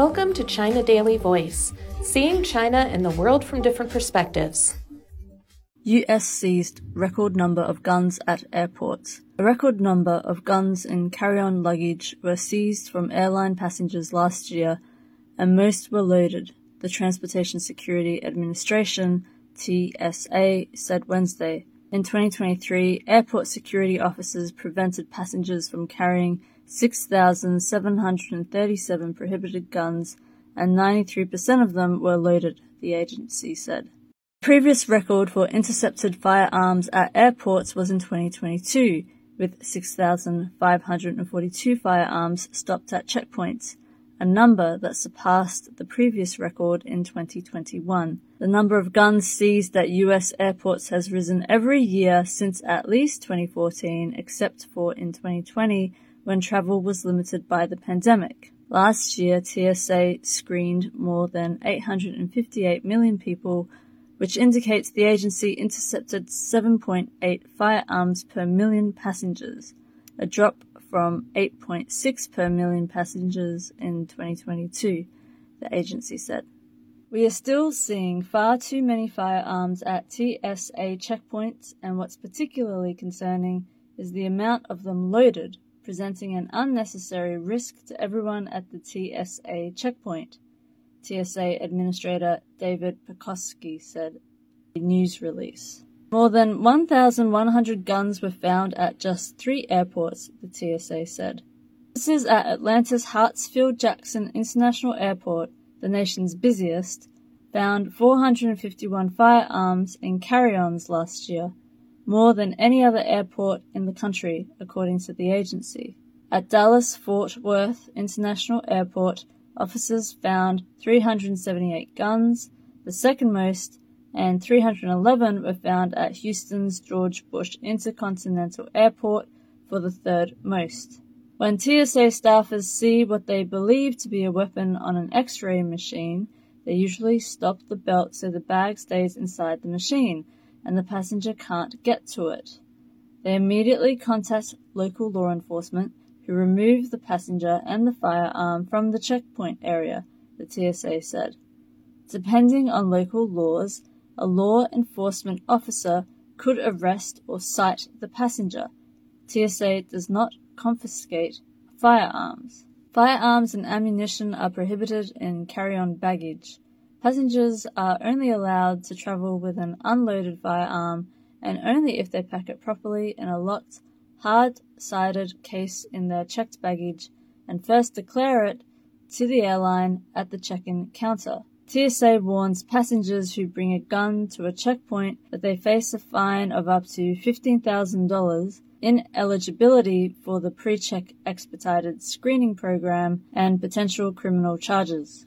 Welcome to China Daily Voice, seeing China and the world from different perspectives. US seized record number of guns at airports. A record number of guns in carry-on luggage were seized from airline passengers last year, and most were loaded, the Transportation Security Administration TSA said Wednesday. In 2023, airport security officers prevented passengers from carrying 6,737 prohibited guns, and 93% of them were loaded, the agency said. The previous record for intercepted firearms at airports was in 2022, with 6,542 firearms stopped at checkpoints, a number that surpassed the previous record in 2021. The number of guns seized at US airports has risen every year since at least 2014, except for in 2020 when travel was limited by the pandemic. Last year, TSA screened more than 858 million people, which indicates the agency intercepted 7.8 firearms per million passengers, a drop from 8.6 per million passengers in 2022, the agency said. We are still seeing far too many firearms at TSA checkpoints, and what's particularly concerning is the amount of them loaded, presenting an unnecessary risk to everyone at the TSA checkpoint, TSA Administrator David Pekoske said in a news release. More than 1,100 guns were found at just three airports, the TSA said. This is at Atlanta's Hartsfield Jackson International Airport, the nation's busiest, found 451 firearms in carry-ons last year, more than any other airport in the country, according to the agency. At Dallas Fort Worth International Airport, officers found 378 guns, the second most and 311 were found at Houston's George Bush Intercontinental Airport for the third most. When TSA staffers see what they believe to be a weapon on an x-ray machine, they usually stop the belt so the bag stays inside the machine and the passenger can't get to it. They immediately contact local law enforcement who remove the passenger and the firearm from the checkpoint area, the TSA said. Depending on local laws, a law enforcement officer could arrest or cite the passenger. TSA does not confiscate firearms. Firearms and ammunition are prohibited in carry-on baggage. Passengers are only allowed to travel with an unloaded firearm and only if they pack it properly in a locked, hard-sided case in their checked baggage and first declare it to the airline at the check-in counter. TSA warns passengers who bring a gun to a checkpoint that they face a fine of up to $15,000, ineligibility for the pre-check expedited screening program, and potential criminal charges.